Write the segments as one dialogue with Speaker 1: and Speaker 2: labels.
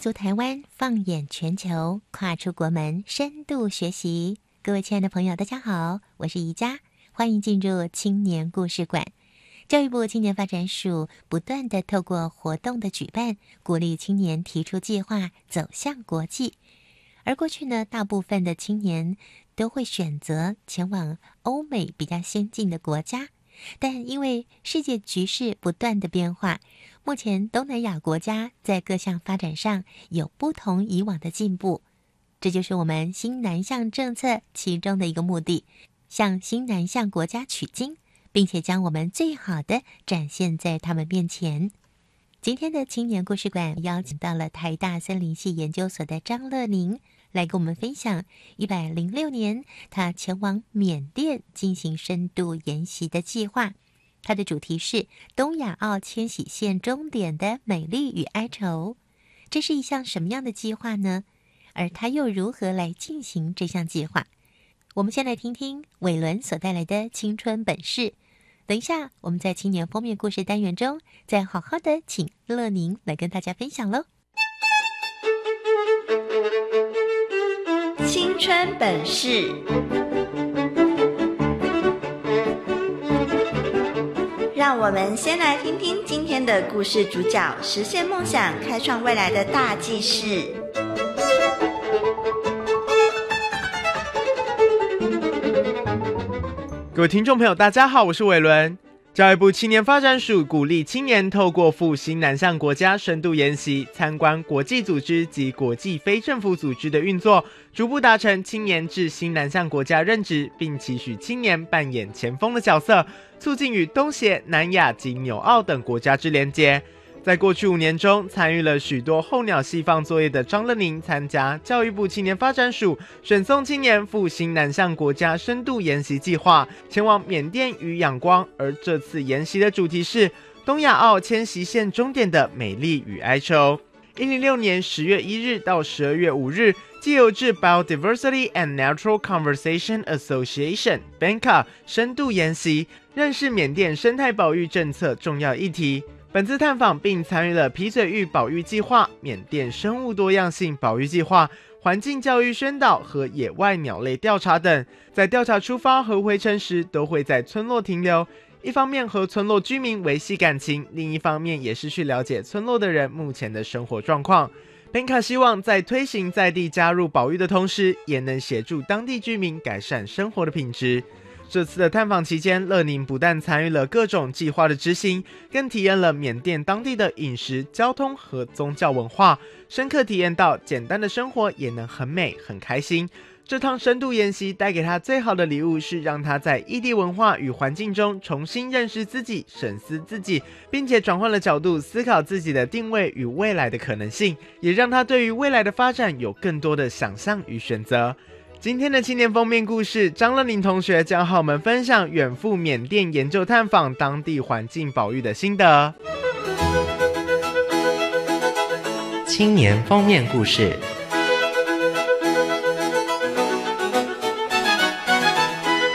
Speaker 1: 足台湾，放眼全球，跨出国门，深度学习。各位亲爱的朋友，大家好，我是宜佳，欢迎进入青年故事馆。教育部青年发展署不断的透过活动的举办，鼓励青年提出计划，走向国际。而过去呢，大部分的青年都会选择前往欧美比较先进的国家，但因为世界局势不断的变化，目前东南亚国家在各项发展上有不同以往的进步，这就是我们新南向政策其中的一个目的，向新南向国家取经。并且将我们最好的展现在他们面前。今天的青年故事馆邀请到了台大森林系研究所的张乐宁来跟我们分享一百零六年他前往缅甸进行深度研习的计划。它的主题是东亚澳迁徙线终点的美丽与哀愁。这是一项什么样的计划呢？而他又如何来进行这项计划？我们先来听听伟伦所带来的青春本事。等一下，我们在青年封面故事单元中，再好好的请乐宁来跟大家分享喽。
Speaker 2: 青春本事，让我们先来听听今天的故事主角实现梦想、开创未来的大计事。
Speaker 3: 各位听众朋友，大家好，我是伟伦。教育部青年发展署鼓励青年透过赴新南向国家深度研习、参观国际组织及国际非政府组织的运作，逐步达成青年至新南向国家任职，并期许青年扮演前锋的角色，促进与东协、南亚及纽澳等国家之连接。在过去五年中，参与了许多候鸟细放作业的张乐宁，参加教育部青年发展署选送青年赴新南向国家深度研习计划，前往缅甸与仰光。而这次研习的主题是东亚澳迁徙线终点的美丽与哀愁。一零六年十月一日到十二月五日，借由至 Biodiversity and Natural Conversation Association (BNCA) 深度研习，认识缅甸生态保育政策重要议题。本次探访并参与了皮嘴玉保育计划、缅甸生物多样性保育计划、环境教育宣导和野外鸟类调查等。在调查出发和回程时，都会在村落停留，一方面和村落居民维系感情，另一方面也是去了解村落的人目前的生活状况。本卡希望在推行在地加入保育的同时，也能协助当地居民改善生活的品质。这次的探访期间，乐宁不但参与了各种计划的执行，更体验了缅甸当地的饮食、交通和宗教文化，深刻体验到简单的生活也能很美、很开心。这趟深度研习带给他最好的礼物，是让他在异地文化与环境中重新认识自己、审思自己，并且转换了角度思考自己的定位与未来的可能性，也让他对于未来的发展有更多的想象与选择。今天的青年封面故事，张乐宁同学将和我们分享远赴缅甸研究探访当地环境保育的心得。
Speaker 4: 青年封面故事，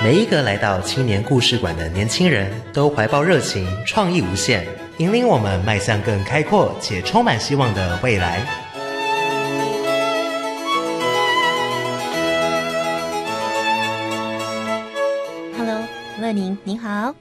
Speaker 4: 每一个来到青年故事馆的年轻人都怀抱热情，创意无限，引领我们迈向更开阔且充满希望的未来。
Speaker 1: 你好。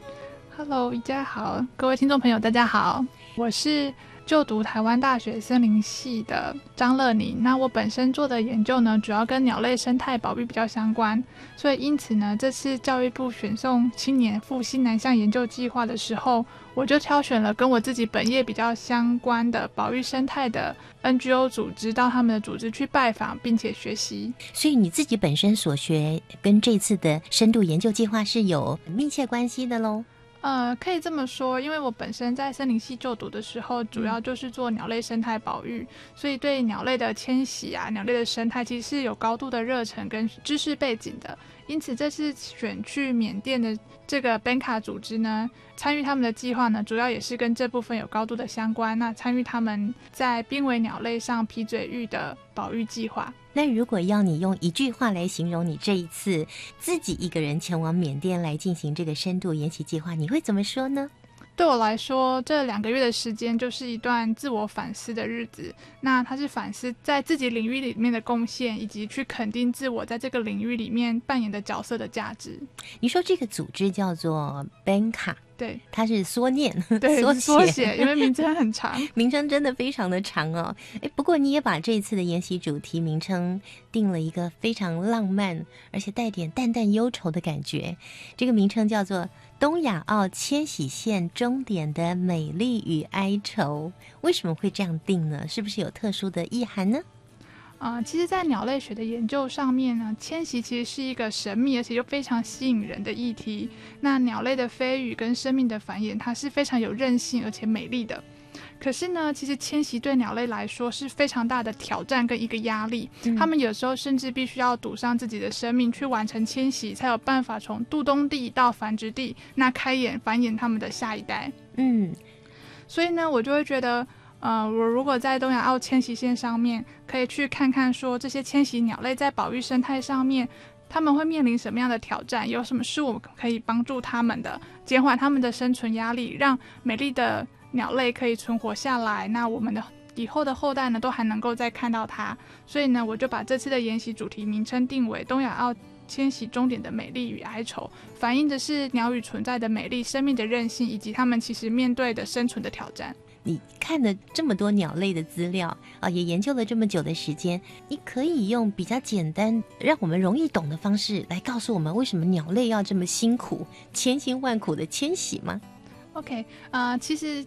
Speaker 5: Hello，宜家好，各位听众朋友，大家好，我是就读台湾大学森林系的张乐宁。那我本身做的研究呢，主要跟鸟类生态保育比较相关，所以因此呢，这次教育部选送青年赴新南向研究计划的时候，我就挑选了跟我自己本业比较相关的保育生态的 NGO 组织，到他们的组织去拜访，并且学习。
Speaker 1: 所以你自己本身所学跟这次的深度研究计划是有密切关系的喽。
Speaker 5: 呃，可以这么说，因为我本身在森林系就读的时候，主要就是做鸟类生态保育，所以对鸟类的迁徙啊、鸟类的生态，其实是有高度的热忱跟知识背景的。因此，这次选去缅甸的这个 Benka 组织呢，参与他们的计划呢，主要也是跟这部分有高度的相关。那参与他们在濒危鸟类上皮嘴鹬的保育计划。
Speaker 1: 那如果要你用一句话来形容你这一次自己一个人前往缅甸来进行这个深度研习计划，你会怎么说呢？
Speaker 5: 对我来说，这两个月的时间就是一段自我反思的日子。那它是反思在自己领域里面的贡献，以及去肯定自我在这个领域里面扮演的角色的价值。
Speaker 1: 你说这个组织叫做 Banka，。
Speaker 5: 对，
Speaker 1: 它是缩念，
Speaker 5: 对，
Speaker 1: 缩
Speaker 5: 缩写，因为名称很长，
Speaker 1: 名称真的非常的长哦。哎，不过你也把这次的研习主题名称定了一个非常浪漫，而且带点淡淡忧愁的感觉。这个名称叫做《东亚澳迁徙线终点的美丽与哀愁》。为什么会这样定呢？是不是有特殊的意涵呢？
Speaker 5: 啊，其实，在鸟类学的研究上面呢，迁徙其实是一个神秘而且又非常吸引人的议题。那鸟类的飞羽跟生命的繁衍，它是非常有韧性而且美丽的。可是呢，其实迁徙对鸟类来说是非常大的挑战跟一个压力。它们有时候甚至必须要赌上自己的生命去完成迁徙，才有办法从渡冬地到繁殖地，那开眼繁衍他们的下一代。
Speaker 1: 嗯，
Speaker 5: 所以呢，我就会觉得。呃，我如果在东亚澳迁徙线上面，可以去看看说这些迁徙鸟类在保育生态上面，他们会面临什么样的挑战？有什么是我们可以帮助他们的，减缓他们的生存压力，让美丽的鸟类可以存活下来？那我们的以后的后代呢，都还能够再看到它。所以呢，我就把这次的研习主题名称定为东亚澳迁徙终点的美丽与哀愁，反映的是鸟语存在的美丽、生命的韧性，以及它们其实面对的生存的挑战。
Speaker 1: 你看了这么多鸟类的资料啊，也研究了这么久的时间，你可以用比较简单、让我们容易懂的方式来告诉我们，为什么鸟类要这么辛苦、千辛万苦的迁徙吗
Speaker 5: ？OK，啊，其实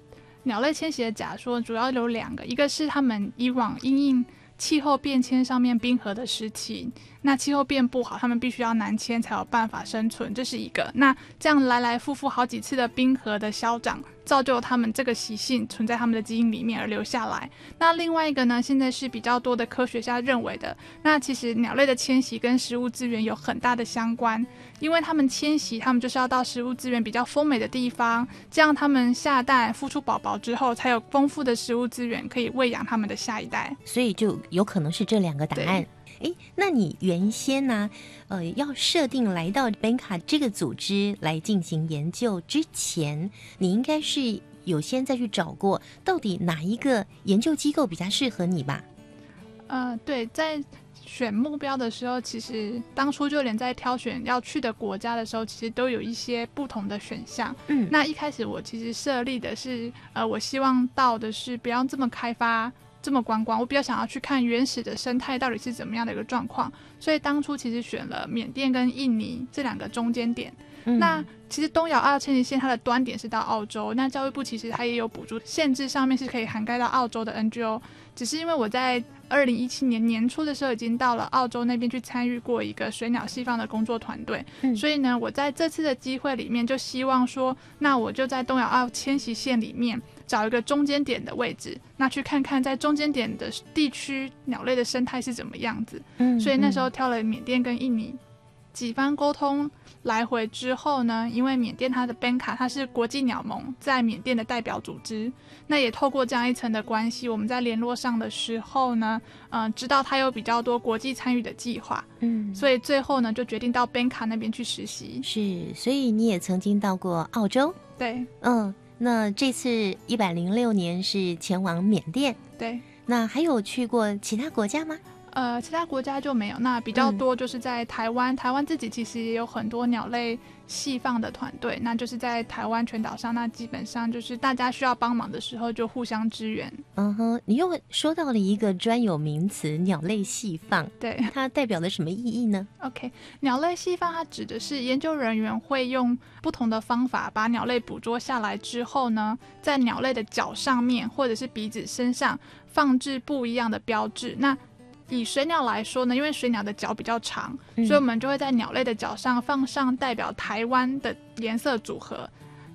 Speaker 5: 鸟类迁徙的假说主要有两个，一个是他们以往因应气候变迁上面冰河的事情。那气候变不好，他们必须要南迁才有办法生存，这是一个。那这样来来复复好几次的冰河的消长，造就他们这个习性存在他们的基因里面而留下来。那另外一个呢，现在是比较多的科学家认为的，那其实鸟类的迁徙跟食物资源有很大的相关，因为他们迁徙，他们就是要到食物资源比较丰美的地方，这样他们下蛋孵出宝宝之后，才有丰富的食物资源可以喂养他们的下一代。
Speaker 1: 所以就有可能是这两个答案。哎，那你原先呢？呃，要设定来到 Benka 这个组织来进行研究之前，你应该是有先再去找过，到底哪一个研究机构比较适合你吧？
Speaker 5: 呃，对，在选目标的时候，其实当初就连在挑选要去的国家的时候，其实都有一些不同的选项。
Speaker 1: 嗯，
Speaker 5: 那一开始我其实设立的是，呃，我希望到的是不要这么开发。这么观光，我比较想要去看原始的生态到底是怎么样的一个状况，所以当初其实选了缅甸跟印尼这两个中间点。那其实东亚澳迁徙线它的端点是到澳洲，那教育部其实它也有补助限制，上面是可以涵盖到澳洲的 NGO。只是因为我在二零一七年年初的时候已经到了澳洲那边去参与过一个水鸟西方的工作团队，所以呢，我在这次的机会里面就希望说，那我就在东亚澳迁徙线里面。找一个中间点的位置，那去看看在中间点的地区鸟类的生态是怎么样子。
Speaker 1: 嗯，
Speaker 5: 所以那时候挑了缅甸跟印尼，几番沟通来回之后呢，因为缅甸它的 Benka 它是国际鸟盟在缅甸的代表组织，那也透过这样一层的关系，我们在联络上的时候呢，嗯，知道它有比较多国际参与的计划。
Speaker 1: 嗯，
Speaker 5: 所以最后呢，就决定到 Benka 那边去实习。
Speaker 1: 是，所以你也曾经到过澳洲？
Speaker 5: 对，
Speaker 1: 嗯。那这次一百零六年是前往缅甸，
Speaker 5: 对。
Speaker 1: 那还有去过其他国家吗？
Speaker 5: 呃，其他国家就没有。那比较
Speaker 1: 嗯
Speaker 5: 多就是在台湾，台湾自己其实也有很多鸟类细放的团队，那就是在台湾全岛上，那基本上就是大家需要帮忙的时候就互相支援。
Speaker 1: 嗯哼，你又说到了一个专有名词“鸟类细放
Speaker 5: 对”，
Speaker 1: 它代表了什么意义呢
Speaker 5: ？，OK，鸟类细放它指的是研究人员会用不同的方法把鸟类捕捉下来之后呢，在鸟类的脚上面或者是鼻子身上放置不一样的标志。那以水鸟来说呢，因为水鸟的脚比较长，
Speaker 1: 嗯
Speaker 5: 所以我们就会在鸟类的脚上放上代表台湾的颜色组合。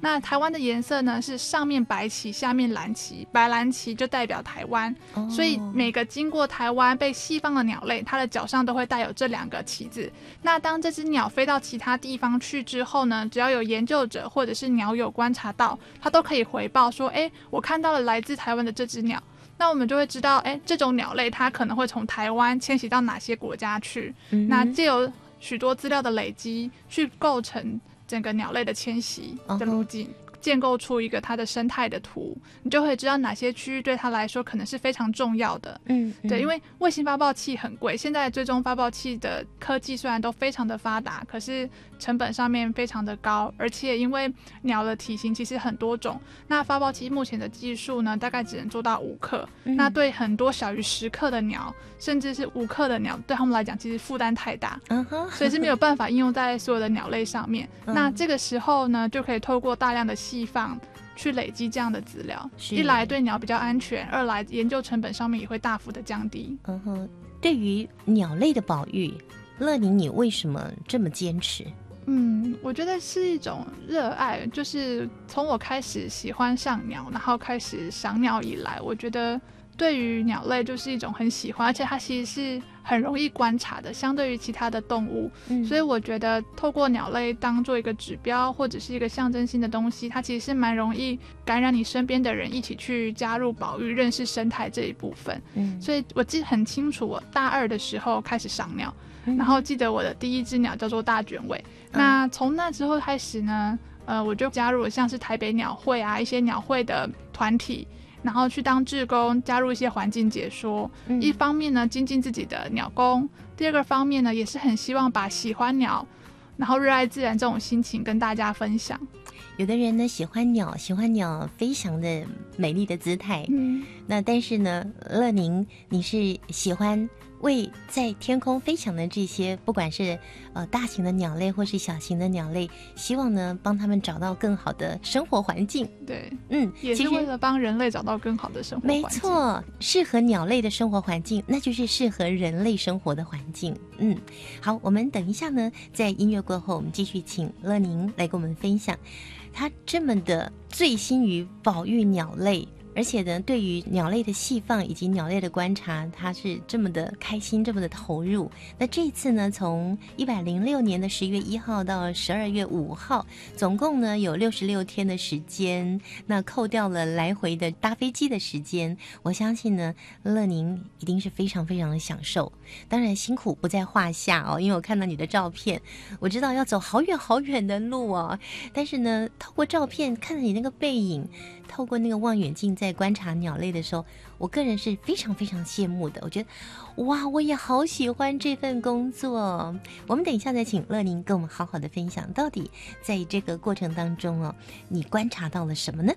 Speaker 5: 那台湾的颜色呢是上面白旗，下面蓝旗，白蓝旗就代表台湾。
Speaker 1: 哦
Speaker 5: 所以每个经过台湾被西方的鸟类，它的脚上都会带有这两个旗子。那当这只鸟飞到其他地方去之后呢，只要有研究者或者是鸟友观察到，它都可以回报说：“哎，我看到了来自台湾的这只鸟。”那我们就会知道，哎，这种鸟类它可能会从台湾迁徙到哪些国家去。
Speaker 1: 嗯
Speaker 5: 那借由许多资料的累积，去构成整个鸟类的迁徙的路径。建构出一个它的生态的图，你就会知道哪些区域对它来说可能是非常重要的。
Speaker 1: 嗯，
Speaker 5: 对，因
Speaker 1: 为
Speaker 5: 为卫星发报器很贵，现在追踪发报器的科技虽然都非常的发达，可是成本上面非常的高，而且因为鸟的体型其实很多种，那发报机目前的技术呢，大概只能做到五克，
Speaker 1: 嗯
Speaker 5: 那对很多小于十克的鸟，甚至是五克的鸟，对他们来讲其实负担太大，所以是没有办法应用在所有的鸟类上面。
Speaker 1: 嗯
Speaker 5: 那这个时候呢，就可以透过大量的细放去累积这样的资料，一来对鸟比较安全，二来研究成本上面也会大幅的降低。
Speaker 1: 嗯哼，对于鸟类的保育，乐宁，你为什么这么坚持？
Speaker 5: 嗯，我觉得是一种热爱，就是从我开始喜欢上鸟，然后开始赏鸟以来，我觉得对于鸟类就是一种很喜欢，而且它其实是很容易观察的，相对于其他的动物。
Speaker 1: 嗯
Speaker 5: 所以我觉得透过鸟类当做一个指标或者是一个象征性的东西，它其实是蛮容易感染你身边的人，一起去加入保育、认识生态这一部分。
Speaker 1: 嗯
Speaker 5: 所以我记得很清楚，我大二的时候开始赏鸟，
Speaker 1: 嗯
Speaker 5: 然后记得我的第一只鸟叫做大卷尾。那从那之后开始呢，呃，我就加入了像是台北鸟会啊一些鸟会的团体。然后去当志工，加入一些环境解说。
Speaker 1: 嗯
Speaker 5: 一方面呢，精进自己的鸟工；第二个方面呢，也是很希望把喜欢鸟，然后热爱自然这种心情跟大家分享。
Speaker 1: 有的人呢喜欢鸟，喜欢鸟飞翔的美丽的姿态，
Speaker 5: 嗯，
Speaker 1: 那但是呢，乐宁，你是喜欢为在天空飞翔的这些，不管是呃大型的鸟类或是小型的鸟类，希望呢帮他们找到更好的生活环境。
Speaker 5: 对，
Speaker 1: 嗯，
Speaker 5: 也是为了帮人类找到更好的生活环
Speaker 1: 没。错，适合鸟类的生活环境，那就是适合人类生活的环境。嗯，好，我们等一下呢，在音乐过后，我们继续请乐宁来跟我们分享，他这么的醉心于保育鸟类。而且呢，对于鸟类的细放以及鸟类的观察，他是这么的开心，这么的投入。那这一次呢，从一百零六年的十月一号到十二月五号，总共呢有六十六天的时间。那扣掉了来回的搭飞机的时间，我相信呢，乐宁一定是非常非常的享受。当然辛苦不在话下哦，因为我看到你的照片，我知道要走好远好远的路哦。但是呢，透过照片看着你那个背影，透过那个望远镜在观察鸟类的时候，我个人是非常非常羡慕的。我觉得，哇，我也好喜欢这份工作。我们等一下再请乐宁跟我们好好的分享，到底在这个过程当中哦，你观察到了什么呢？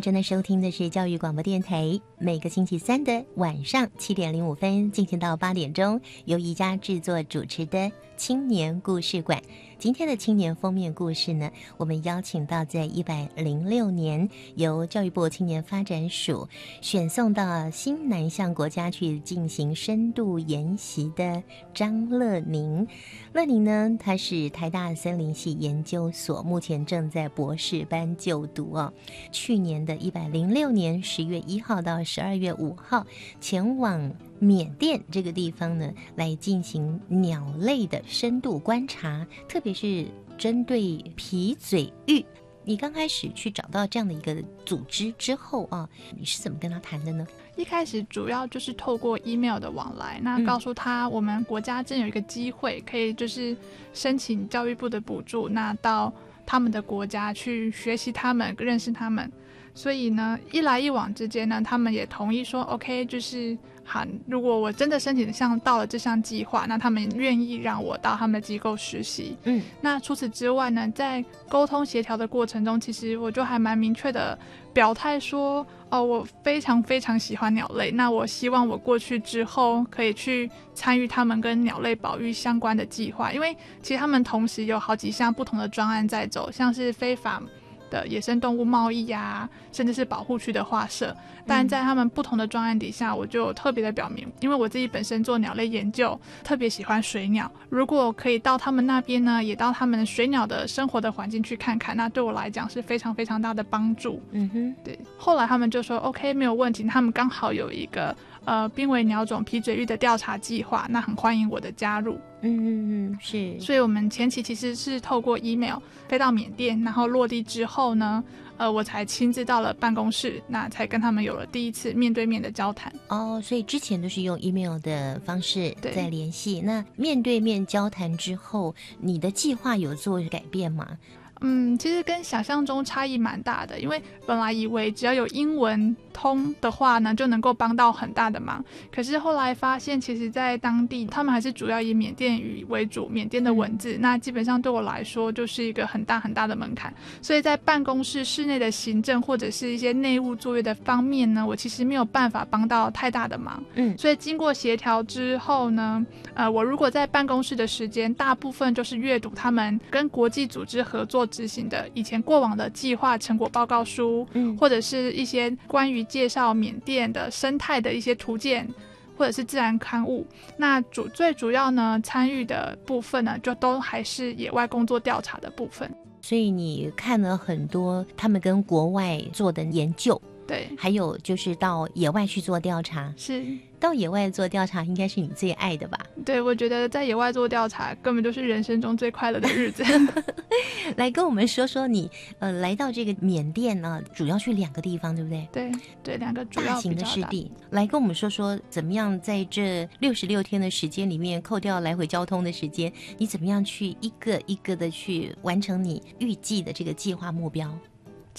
Speaker 1: 正在收听的是教育广播电台，每个星期三的晚上七点零五分进行到八点钟，由宜家制作主持的青年故事馆。今天的青年封面故事呢，我们邀请到在一百零六年由教育部青年发展署选送到新南向国家去进行深度研习的张乐宁。乐宁呢，他是台大森林系研究所，目前正在博士班就读哦。去年的一百零六年十月一号到十二月五号，前往缅甸这个地方呢，来进行鸟类的深度观察，特别是针对皮嘴鹬。你刚开始去找到这样的一个组织之后啊，你是怎么跟他谈的呢？
Speaker 5: 一开始主要就是透过 email 的往来，那告诉他我们国家正有一个机会，可以就是申请教育部的补助，那到他们的国家去学习他们，认识他们。所以呢，一来一往之间呢，他们也同意说，OK，就是好。如果我真的申请上到了这项计划，那他们愿意让我到他们的机构实习。
Speaker 1: 嗯，
Speaker 5: 那除此之外呢，在沟通协调的过程中，其实我就还蛮明确的表态说，哦，我非常非常喜欢鸟类。那我希望我过去之后可以去参与他们跟鸟类保育相关的计划，因为其实他们同时有好几项不同的专案在走，像是非法。的野生动物贸易呀，甚至是保护区的划设，但在他们不同的专案底下，我就特别的表明，因为我自己本身做鸟类研究，特别喜欢水鸟。如果可以到他们那边呢，也到他们水鸟的生活的环境去看看，那对我来讲是非常非常大的帮助。
Speaker 1: 嗯哼，
Speaker 5: 对。后来他们就说 OK，没有问题。他们刚好有一个呃濒危鸟种皮嘴鹬的调查计划，那很欢迎我的加入。
Speaker 1: 嗯嗯嗯，是。
Speaker 5: 所以我们前期其实是透过 email 飞到缅甸，然后落地之后呢，呃，我才亲自到了办公室，那才跟他们有了第一次面对面的交谈。
Speaker 1: 哦，所以之前都是用 email 的方式在联系。那面对面交谈之后，你的计划有做改变吗？
Speaker 5: 嗯，其实跟想象中差异蛮大的，因为本来以为只要有英文通的话呢，就能够帮到很大的忙。可是后来发现，其实，在当地他们还是主要以缅甸语为主，缅甸的文字，那基本上对我来说就是一个很大很大的门槛。所以在办公室室内的行政或者是一些内务作业的方面呢，我其实没有办法帮到太大的忙。
Speaker 1: 嗯，
Speaker 5: 所以经过协调之后呢，呃，我如果在办公室的时间，大部分就是阅读他们跟国际组织合作。执行的以前过往的计划成果报告书，
Speaker 1: 嗯，
Speaker 5: 或者是一些关于介绍缅甸的生态的一些图鉴，或者是自然刊物。那主最主要呢，参与的部分呢，就都还是野外工作调查的部分。
Speaker 1: 所以你看了很多他们跟国外做的研究。
Speaker 5: 对，
Speaker 1: 还有就是到野外去做调查，
Speaker 5: 是
Speaker 1: 到野外做调查，应该是你最爱的吧？
Speaker 5: 对，我觉得在野外做调查根本就是人生中最快乐的日子。
Speaker 1: 来跟我们说说你呃来到这个缅甸呢，主要去两个地方，对不对？
Speaker 5: 对对，两个主要
Speaker 1: 大型的湿地。来跟我们说说怎么样在这六十六天的时间里面，扣掉来回交通的时间，你怎么样去一个一个的去完成你预计的这个计划目标？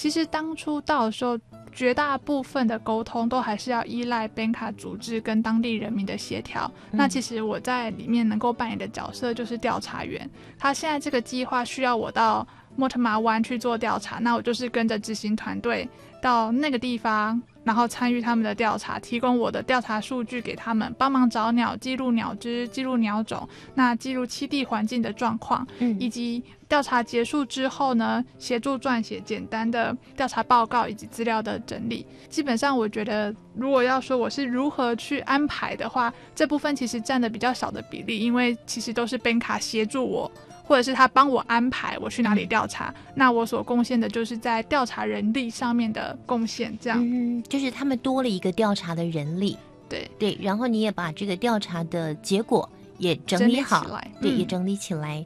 Speaker 5: 其实当初到的时候。绝大部分的沟通都还是要依赖 b 卡组织跟当地人民的协调。那其实我在里面能够扮演的角色就是调查员。他现在这个计划需要我到莫特马湾去做调查，那我就是跟着执行团队到那个地方。然后参与他们的调查，提供我的调查数据给他们，帮忙找鸟，记录鸟只，记录鸟种，那记录栖地环境的状况，
Speaker 1: 嗯，
Speaker 5: 以及调查结束之后呢，协助撰写简单的调查报告以及资料的整理。基本上，我觉得如果要说我是如何去安排的话，这部分其实占的比较小的比例，因为其实都是 Ben 卡协助我。或者是他帮我安排我去哪里调查，那我所贡献的就是在调查人力上面的贡献，这样，
Speaker 1: 嗯，就是他们多了一个调查的人力，
Speaker 5: 对。
Speaker 1: 对，然后你也把这个调查的结果也整理好，对，也整理起来。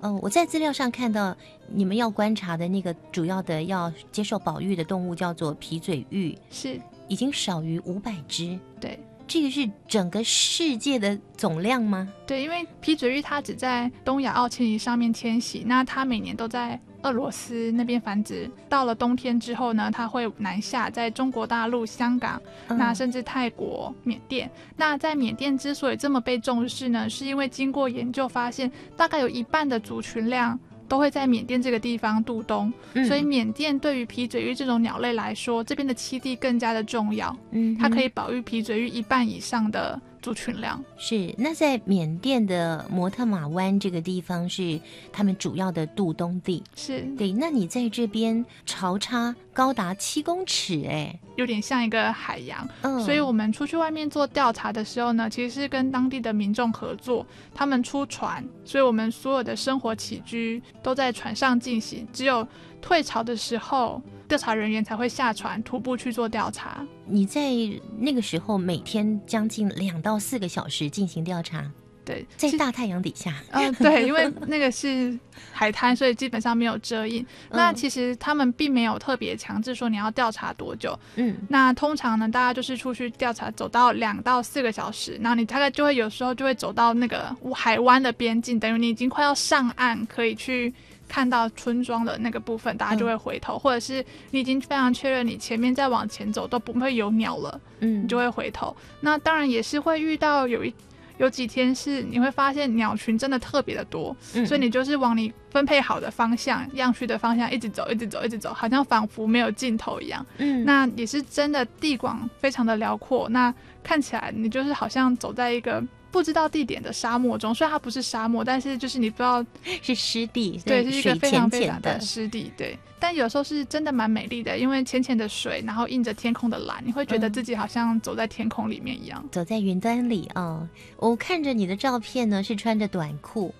Speaker 1: 嗯，我在资料上看到你们要观察的那个主要的要接受保育的动物叫做皮嘴鹬，
Speaker 5: 是。
Speaker 1: 已经少于五百只，
Speaker 5: 对。
Speaker 1: 这个是整个世界的总量吗？
Speaker 5: 对，因为皮嘴鹬它只在东亚奥迁移上面迁徙，那它每年都在俄罗斯那边繁殖。到了冬天之后呢，它会南下，在中国大陆、香港，那甚至泰国、缅甸。那在缅甸之所以这么被重视呢，是因为经过研究发现，大概有一半的族群量。都会在缅甸这个地方度冬，所以缅甸对于皮嘴鹬这种鸟类来说，这边的栖地更加的重要。
Speaker 1: 嗯，
Speaker 5: 它可以保育皮嘴鹬一半以上的。族群量
Speaker 1: 是那在缅甸的摩特马湾这个地方是他们主要的渡冬地，
Speaker 5: 是
Speaker 1: 对。那你在这边潮差高达七公尺，哎，
Speaker 5: 有点像一个海洋。嗯，所以我们出去外面做调查的时候呢，其实是跟当地的民众合作，他们出船，所以我们所有的生活起居都在船上进行，只有退潮的时候。调查人员才会下船徒步去做调查。
Speaker 1: 你在那个时候每天将近两到四个小时进行调查。
Speaker 5: 对，
Speaker 1: 在大太阳底下，
Speaker 5: 嗯、对，因为那个是海滩，所以基本上没有遮阴。那
Speaker 1: 嗯
Speaker 5: 其实他们并没有特别强制说你要调查多久。
Speaker 1: 嗯
Speaker 5: 那通常呢，大家就是出去调查，走到两到四个小时，然后你大概就会有时候就会走到那个海湾的边境，等于你已经快要上岸，可以去看到村庄的那个部分，大家就会回头，或者是你已经非常确认你前面再往前走都不会有鸟了，
Speaker 1: 嗯，
Speaker 5: 你就会回头。那当然也是会遇到有一有几天是你会发现鸟群真的特别的多，
Speaker 1: 嗯
Speaker 5: 所以你就是往你分配好的方向、样区的方向一直走，一直走，一直走，好像仿佛没有尽头一样。
Speaker 1: 嗯
Speaker 5: 那也是真的地广非常的辽阔，那看起来你就是好像走在一个不知道地点的沙漠中，虽然它不是沙漠，但是就是你不知道，
Speaker 1: 是湿地，
Speaker 5: 对，是一个非常
Speaker 1: 浅浅的
Speaker 5: 非常的，湿地，对。但有时候是真的蛮美丽的，因为浅浅的水，然后映着天空的蓝，你会觉得
Speaker 1: 嗯
Speaker 5: 自己好像走在天空里面一样。
Speaker 1: 走在云端里啊、我看着你的照片呢，是穿着短裤。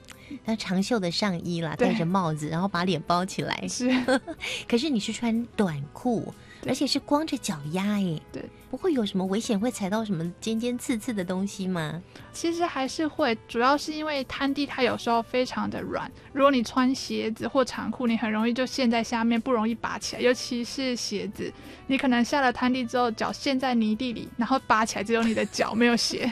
Speaker 1: 那长袖的上衣啦，戴着帽子，然后把脸包起来。
Speaker 5: 是，
Speaker 1: 可是你是穿短裤，而且是光着脚丫哎。
Speaker 5: 对，
Speaker 1: 不会有什么危险，会踩到什么尖尖刺刺的东西吗？
Speaker 5: 其实还是会，主要是因为滩地它有时候非常的软，如果你穿鞋子或长裤，你很容易就陷在下面，不容易拔起来。尤其是鞋子，你可能下了滩地之后，脚陷在泥地里，然后拔起来只有你的脚没有鞋。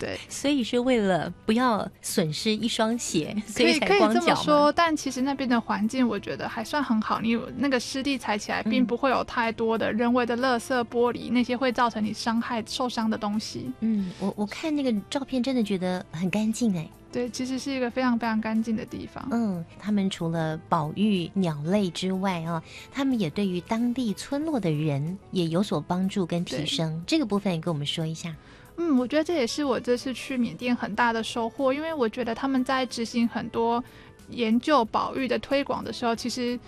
Speaker 5: 对，
Speaker 1: 所以是为了不要损失一双鞋，所
Speaker 5: 可以可以
Speaker 1: 光
Speaker 5: 这么
Speaker 1: 脚
Speaker 5: 说，
Speaker 1: 吗？
Speaker 5: 但其实那边的环境我觉得还算很好，你有那个湿地踩起来，并
Speaker 1: 嗯
Speaker 5: 不会有太多的人为的垃圾、玻璃那些会造成你伤害、受伤的东西。
Speaker 1: 嗯，我我看那个照片，真的觉得很干净哎。
Speaker 5: 对，其实是一个非常非常干净的地方。
Speaker 1: 嗯，他们除了保育鸟类之外啊，他们也对于当地村落的人也有所帮助跟提升。这个部分也跟我们说一下。
Speaker 5: 嗯，我觉得这也是我这次去缅甸很大的收获，因为我觉得他们在执行很多研究保育的推广的时候，其实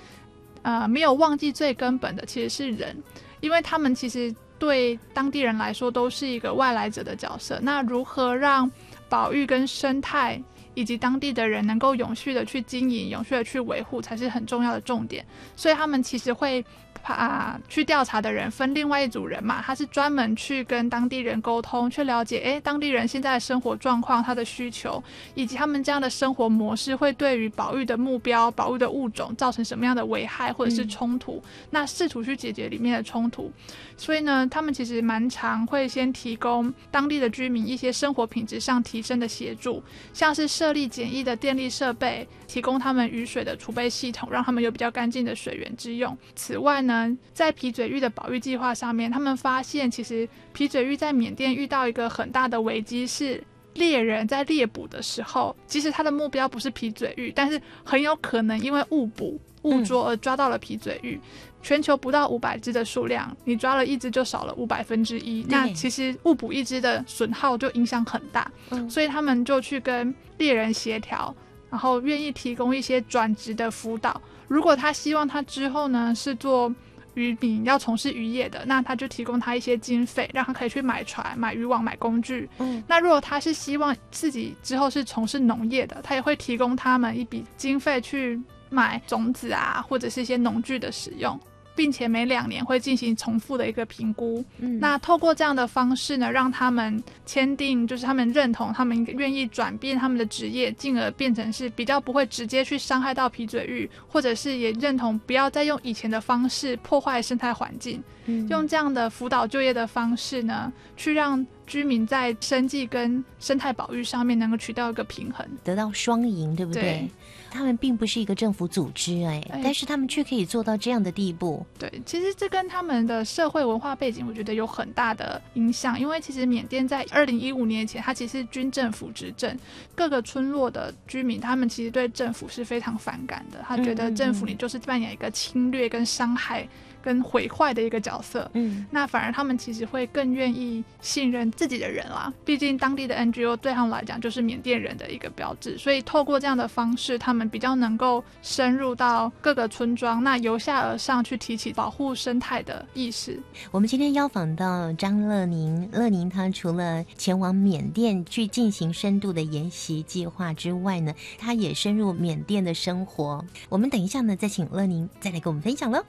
Speaker 5: 呃没有忘记最根本的其实是人，因为他们其实对当地人来说都是一个外来者的角色。那如何让保育跟生态以及当地的人能够永续的去经营、永续的去维护，才是很重要的重点。所以他们其实会把去调查的人分另外一组人嘛，他是专门去跟当地人沟通，去了解诶当地人现在的生活状况、他的需求，以及他们这样的生活模式会对于保育的目标、保育的物种造成什么样的危害或者是
Speaker 1: 嗯
Speaker 5: 冲突，那试图去解决里面的冲突。所以呢，他们其实蛮常会先提供当地的居民一些生活品质上提升的协助，像是设立简易的电力设备，提供他们雨水的储备系统，让他们有比较干净的水源之用。此外呢，在皮嘴玉的保育计划上面，他们发现其实皮嘴玉在缅甸遇到一个很大的危机是。猎人在猎捕的时候，即使他的目标不是皮嘴鹬，但是很有可能因为误捕、误捉而抓到了皮嘴鹬。全球不到五百只的数量，你抓了一只就少了五百分之一，那其实误捕一只的损耗就影响很大。
Speaker 1: 嗯
Speaker 5: 所以他们就去跟猎人协调，然后愿意提供一些转职的辅导。如果他希望他之后呢是做渔民，要从事渔业的，那他就提供他一些经费，让他可以去买船、买渔网、买工具。
Speaker 1: 嗯，
Speaker 5: 那如果他是希望自己之后是从事农业的，他也会提供他们一笔经费去买种子啊，或者是一些农具的使用。并且每两年会进行重复的一个评估，
Speaker 1: 嗯。
Speaker 5: 那透过这样的方式呢，让他们签订，就是他们认同，他们愿意转变他们的职业，进而变成是比较不会直接去伤害到皮嘴鹬，或者是也认同不要再用以前的方式破坏生态环境，
Speaker 1: 嗯。
Speaker 5: 用这样的辅导就业的方式呢，去让居民在生计跟生态保育上面能够取到一个平衡。
Speaker 1: 得到双赢，对不对？
Speaker 5: 对
Speaker 1: 他们并不是一个政府组织哎，
Speaker 5: 哎
Speaker 1: 但是他们却可以做到这样的地步。
Speaker 5: 对，其实这跟他们的社会文化背景，我觉得有很大的影响。因为其实缅甸在二零一五年前，它其实是军政府执政，各个村落的居民，他们其实对政府是非常反感的。他觉得政府你就是扮演一个侵略、跟伤害、跟毁坏的一个角色。
Speaker 1: 嗯
Speaker 5: 那反而他们其实会更愿意信任自己的人啦，毕竟当地的 NGO 对他们来讲就是缅甸人的一个标志，所以透过这样的方式，他们比较能够深入到各个村庄，那由下而上去提起保护生态的意识。
Speaker 1: 我们今天邀访到张乐宁，乐宁他除了前往缅甸去进行深度的研习计划之外呢，他也深入缅甸的生活。我们等一下呢，再请乐宁再来跟我们分享喽。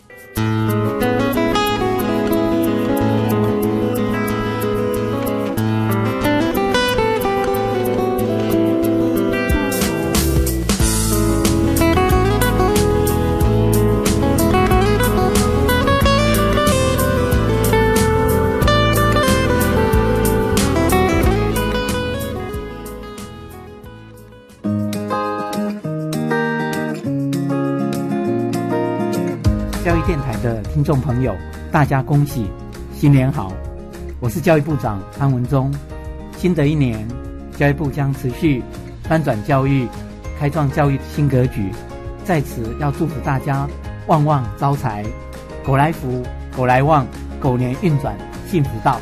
Speaker 6: Música 听众朋友，大家恭喜新年好！我是教育部长潘文忠。新的一年，教育部将持续翻转教育，开创教育新格局。在此要祝福大家旺旺招财，狗来福，狗来旺，狗年运转，幸福到。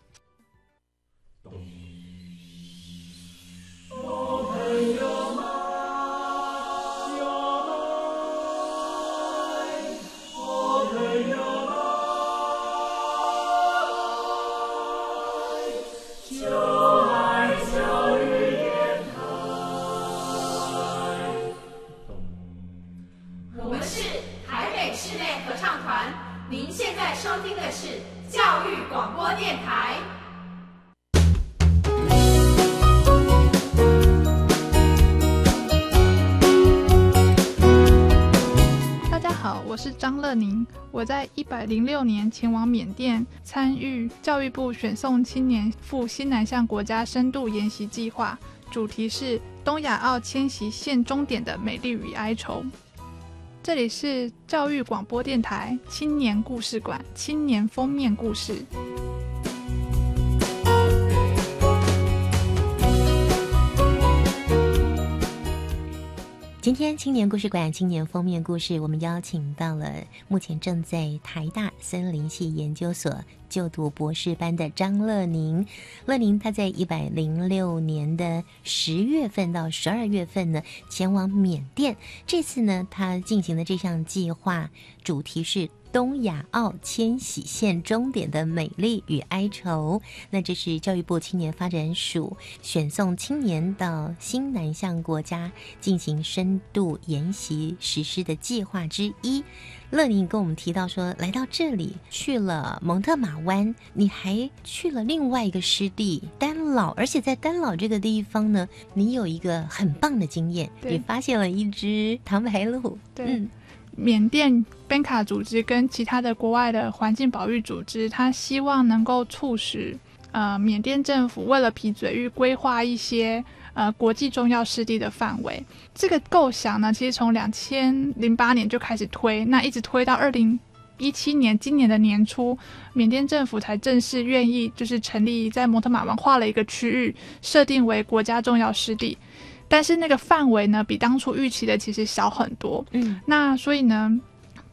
Speaker 5: 百零六年前往缅甸参与教育部选送青年赴新南向国家深度研习计划，主题是东亚澳迁徙线终点的美丽与哀愁。这里是教育广播电台青年故事馆青年封面故事。
Speaker 1: 今天青年故事馆青年封面故事，我们邀请到了目前正在台大森林系研究所就读博士班的张乐宁。乐宁他在一百零六年的十月份到十二月份呢，前往缅甸。这次呢，他进行的这项计划主题是。东亚澳迁徙线终点的美丽与哀愁，那这是教育部青年发展署选送青年到新南向国家进行深度研习实施的计划之一。乐宁跟我们提到说，来到这里去了蒙特马湾，你还去了另外一个湿地丹老，而且在丹老这个地方呢，你有一个很棒的经验，你发现了一只唐白鹭。
Speaker 5: 对。缅甸边卡组织跟其他的国外的环境保育组织，他希望能够促使呃缅甸政府为了皮嘴域规划一些呃国际重要湿地的范围。这个构想呢，其实从两千零八年就开始推，那一直推到二零一七年今年的年初，缅甸政府才正式愿意就是成立在摩特马湾划了一个区域，设定为国家重要湿地。但是那个范围呢，比当初预期的其实小很多。嗯，那所以呢，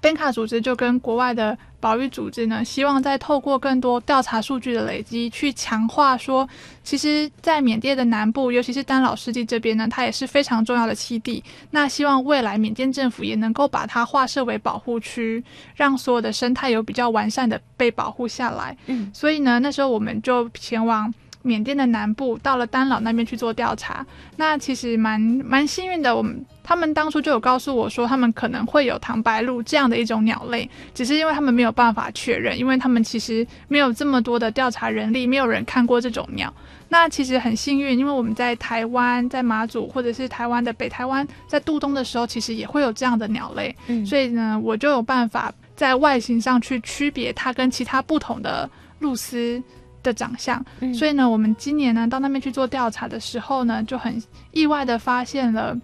Speaker 5: 边卡组织就跟国外的保育组织呢，希望再透过更多调查数据的累积，去强化说，其实，在缅甸的南部，尤其是丹老湿地这边呢，它也是非常重要的栖地。那希望未来缅甸政府也能够把它划设为保护区，让所有的生态有比较完善的被保护下来。嗯，所以呢，那时候我们就前往。缅甸的南部到了丹老那边去做调查，那其实蛮蛮幸运的。我们他们当初就有告诉我说，他们可能会有唐白鹭这样的一种鸟类，只是因为他们没有办法确认，因为他们其实没有这么多的调查人力，没有人看过这种鸟。那其实很幸运，因为我们在台湾、在马祖或者是台湾的北台湾，在渡冬的时候，其实也会有这样的鸟类，所以呢，我就有办法在外形上去区别它跟其他不同的鹭鸶。的长相，所以呢，我们今年呢到那边去做调查的时候呢，就很意外的发现了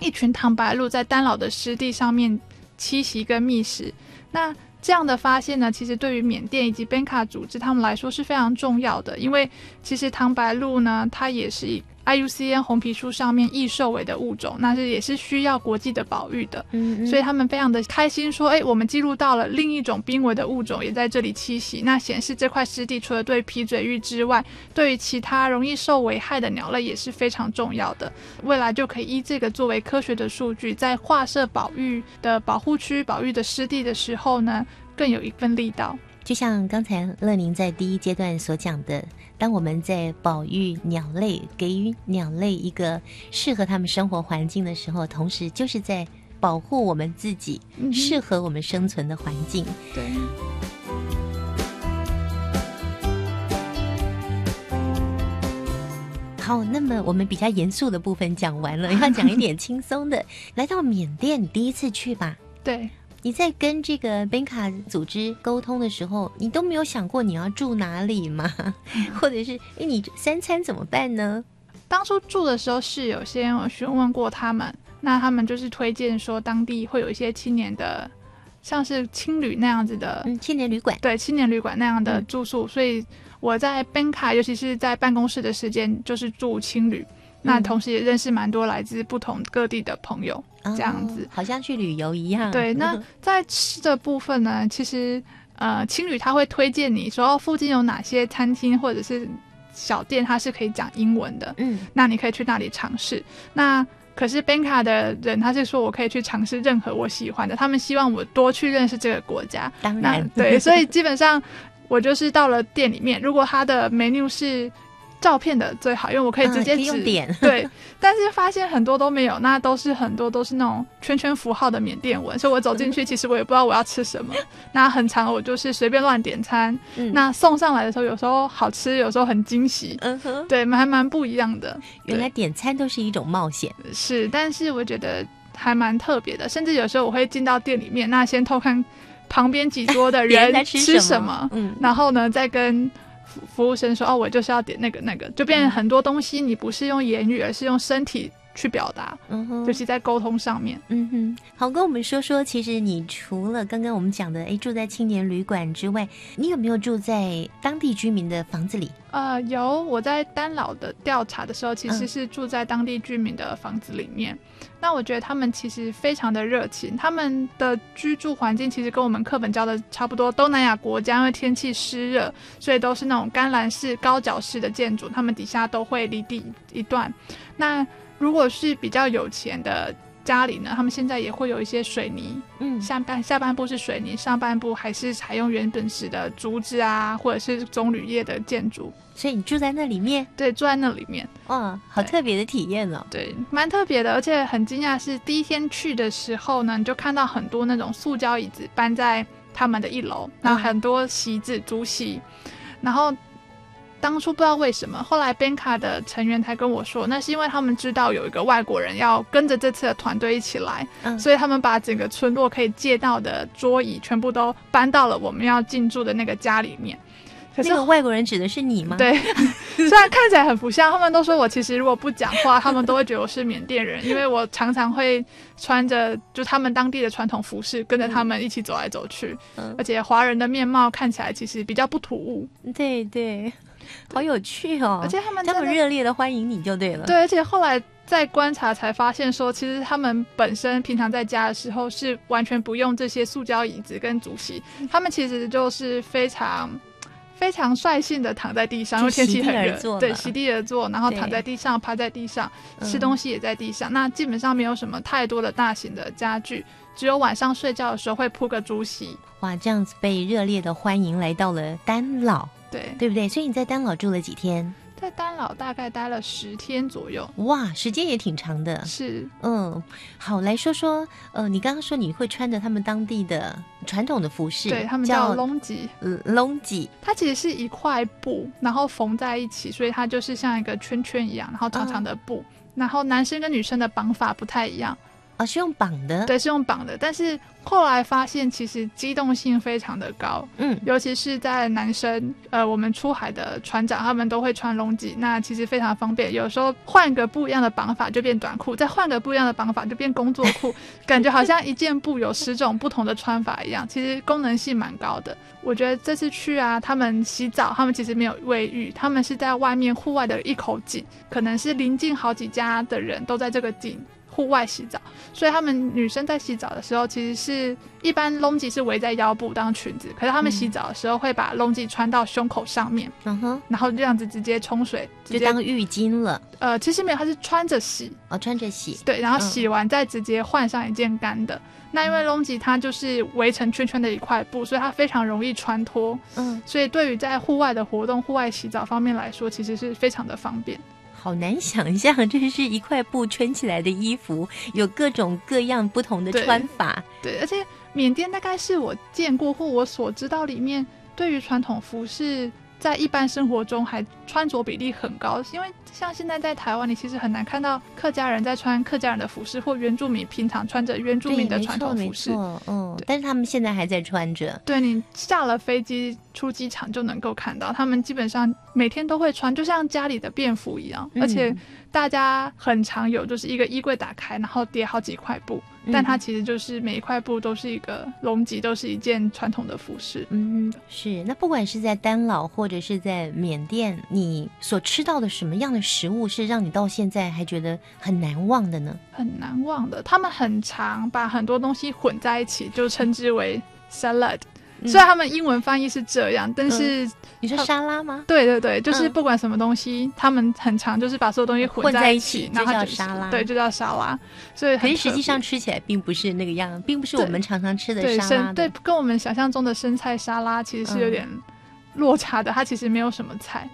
Speaker 5: 一群唐白鹭在丹老的湿地上面栖息跟觅食。那这样的发现呢，其实对于缅甸以及边卡组织他们来说是非常重要的，因为其实唐白鹭呢，它也是 IUCN 红皮书上面易受为的物种，那是也是需要国际的保育的。
Speaker 1: 嗯
Speaker 5: 所以他们非常的开心，说：“哎，我们记录到了另一种濒危的物种也在这里栖息。那显示这块湿地除了对皮嘴鹬之外，对于其他容易受危害的鸟类也是非常重要的。未来就可以依这个作为科学的数据，在划设保育的保护区、保育的湿地的时候呢，更有一份力道。”
Speaker 1: 就像刚才乐宁在第一阶段所讲的，当我们在保育鸟类、给予鸟类一个适合它们生活环境的时候，同时就是在保护我们自己适合我们生存的环境。
Speaker 5: 对。
Speaker 1: 好，那么我们比较严肃的部分讲完了，要讲一点轻松的。来到缅甸，你第一次去吧？
Speaker 5: 对。
Speaker 1: 你在跟这个 b 卡组织沟通的时候，你都没有想过你要住哪里吗？或者是哎，你三餐怎么办呢？
Speaker 5: 当初住的时候是有先有询问过他们，那他们就是推荐说当地会有一些青年的，像是青旅那样子的，
Speaker 1: 嗯，青年旅馆，
Speaker 5: 对，青年旅馆那样的住宿。所以我在 b 卡，尤其是在办公室的时间，就是住青旅。那同时也认识蛮多来自不同各地的朋友，这样子，
Speaker 1: 好像去旅游一样。
Speaker 5: 对，那 在吃的部分呢，其实呃，青旅他会推荐你说附近有哪些餐厅或者是小店，它是可以讲英文的，
Speaker 1: 嗯，
Speaker 5: 那你可以去那里尝试。那可是 b 卡的人他是说我可以去尝试任何我喜欢的，他们希望我多去认识这个国家。
Speaker 1: 当然，
Speaker 5: 对，所以基本上我就是到了店里面，如果他的 menu 是。照片的最好，因为我可以直接
Speaker 1: 用点。
Speaker 5: 对，但是发现很多都没有，那都是很多都是那种圈圈符号的缅甸文，所以我走进去，其实我也不知道我要吃什么。那很长，我就是随便乱点餐。那送上来的时候，有时候好吃，有时候很惊喜。
Speaker 1: 嗯哼，
Speaker 5: 对，还蛮不一样的。
Speaker 1: 原来点餐都是一种冒险。
Speaker 5: 是，但是我觉得还蛮特别的。甚至有时候我会进到店里面，那先偷看旁边几桌的 人吃什么，
Speaker 1: 嗯，
Speaker 5: 然后呢再跟。服务生说：“哦，我就是要点那个那个，就变成很多东西，你不是用言语，而是用身体去表达，
Speaker 1: 嗯哼，
Speaker 5: 就是在沟通上面，
Speaker 1: 嗯哼。好，跟我们说说，其实你除了刚刚我们讲的，哎，住在青年旅馆之外，你有没有住在当地居民的房子里？
Speaker 5: 呃，有。我在丹老的调查的时候，其实是住在当地居民的房子里面。那我觉得他们其实非常的热情，他们的居住环境其实跟我们课本教的差不多。东南亚国家因为天气湿热，所以都是那种干栏式、高脚式的建筑，他们底下都会离地一段。那如果是比较有钱的家里呢，他们现在也会有一些水泥，
Speaker 1: 嗯，
Speaker 5: 下半下半部是水泥，上半部还是采用原本时的竹子啊，或者是棕榈叶的建筑。
Speaker 1: 所以你住在那里面？
Speaker 5: 对，住在那里面。
Speaker 1: 哇，好特别的体验哦。
Speaker 5: 对，蛮特别的，而且很惊讶是第一天去的时候呢，你就看到很多那种塑胶椅子搬在他们的一楼，然后很多席子、竹席，然后。当初不知道为什么，后来 b 卡的成员才跟我说，那是因为他们知道有一个外国人要跟着这次的团队一起来，所以他们把整个村落可以借到的桌椅全部都搬到了我们要进驻的那个家里面。
Speaker 1: 可是外国人指的是你吗？
Speaker 5: 对，虽然看起来很不像，他们都说我其实如果不讲话，他们都会觉得我是缅甸人，因为我常常会穿着就他们当地的传统服饰，跟着他们一起走来走去，而且华人的面貌看起来其实比较不突兀。
Speaker 1: 对对。好有趣哦！
Speaker 5: 而且他们
Speaker 1: 这么热烈的欢迎你就对了。
Speaker 5: 对，而且后来在观察才发现，说其实他们本身平常在家的时候是完全不用这些塑胶椅子跟竹席，他们其实就是非常非常率性的躺在地上，因为天气很热，对，席地而坐，然后躺在地上，趴在地上，吃东西也在地上。那基本上没有什么太多的大型的家具，只有晚上睡觉的时候会铺个竹席。
Speaker 1: 哇，这样子被热烈的欢迎来到了丹老。
Speaker 5: 对，
Speaker 1: 对不对？所以你在丹老住了几天？
Speaker 5: 在丹老大概待了十天左右。
Speaker 1: 哇，时间也挺长的。
Speaker 5: 是，
Speaker 1: 嗯，好，来说说，呃，你刚刚说你会穿着他们当地的传统的服饰，
Speaker 5: 对他们叫隆吉，
Speaker 1: 隆脊，
Speaker 5: 它其实是一块布，然后缝在一起，所以它就是像一个圈圈一样，然后长长的布，然后男生跟女生的绑法不太一样。
Speaker 1: 哦，是用绑的，
Speaker 5: 对，是用绑的。但是后来发现，其实机动性非常的高，
Speaker 1: 嗯，
Speaker 5: 尤其是在男生，呃，我们出海的船长他们都会穿龙脊，那其实非常方便。有时候换个不一样的绑法就变短裤，再换个不一样的绑法就变工作裤，感觉好像一件布有十种不同的穿法一样。其实功能性蛮高的。我觉得这次去啊，他们洗澡，他们其实没有卫浴，他们是在外面户外的一口井，可能是临近好几家的人都在这个井。户外洗澡，所以他们女生在洗澡的时候，其实是一般隆脊是围在腰部当裙子，可是他们洗澡的时候会把隆脊穿到胸口上面，
Speaker 1: 嗯哼，
Speaker 5: 然后这样子直接冲水，
Speaker 1: 就当浴巾了。
Speaker 5: 呃，其实没有，他是穿着洗，
Speaker 1: 哦，穿着洗，
Speaker 5: 对，然后洗完再直接换上一件干的。那因为隆吉它就是围成圈圈的一块布，所以它非常容易穿脱，
Speaker 1: 嗯，
Speaker 5: 所以对于在户外的活动、户外洗澡方面来说，其实是非常的方便。
Speaker 1: 好难想象，这是一块布圈起来的衣服，有各种各样不同的穿法。
Speaker 5: 对，而且缅甸大概是我见过或我所知道里面，对于传统服饰。在一般生活中还穿着比例很高，因为像现在在台湾，你其实很难看到客家人在穿客家人的服饰，或原住民平常穿着原住民的传统服饰。
Speaker 1: 嗯，但是他们现在还在穿着。
Speaker 5: 对你下了飞机出机场就能够看到，他们基本上每天都会穿，就像家里的便服一样，而且大家很常有就是一个衣柜打开，然后叠好几块布。但它其实就是每一块布都是一个龙脊，都是一件传统的服饰。
Speaker 1: 嗯，是。那不管是在丹老或者是在缅甸，你所吃到的什么样的食物是让你到现在还觉得很难忘的呢？
Speaker 5: 很难忘的，他们很常把很多东西混在一起，就称之为 salad。虽然他们英文翻译是这样，但是
Speaker 1: 你说沙拉吗？
Speaker 5: 对对对，就是不管什么东西，他们很常就是把所有东西混在
Speaker 1: 一
Speaker 5: 起，
Speaker 1: 就叫沙拉。
Speaker 5: 对，就叫沙拉。所以，
Speaker 1: 可是实际上吃起来并不是那个样，并不是我们常常吃的沙拉。
Speaker 5: 对，跟我们想象中的生菜沙拉其实是有点落差的。它其实没有什么菜。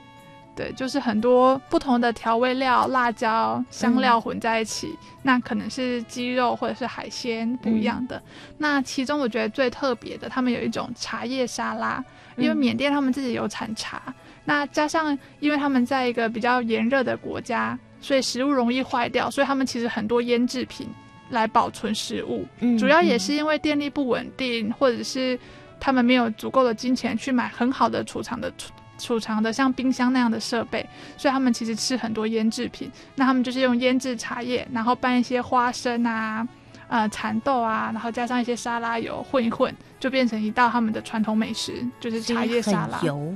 Speaker 5: 对，就是很多不同的调味料、辣椒、香料混在一起，那可能是鸡肉或者是海鲜不一样的。那其中我觉得最特别的，他们有一种茶叶沙拉，因为缅甸他们自己有产茶，那加上因为他们在一个比较炎热的国家，所以食物容易坏掉，所以他们其实很多腌制品来保存食物。嗯，主要也是因为电力不稳定，或者是他们没有足够的金钱去买很好的储藏的。储藏的像冰箱那样的设备，所以他们其实吃很多腌制品。那他们就是用腌制茶叶，然后拌一些花生啊、呃蚕豆啊，然后加上一些沙拉油混一混，就变成一道他们的传统美食，就是茶叶沙拉。
Speaker 1: 油。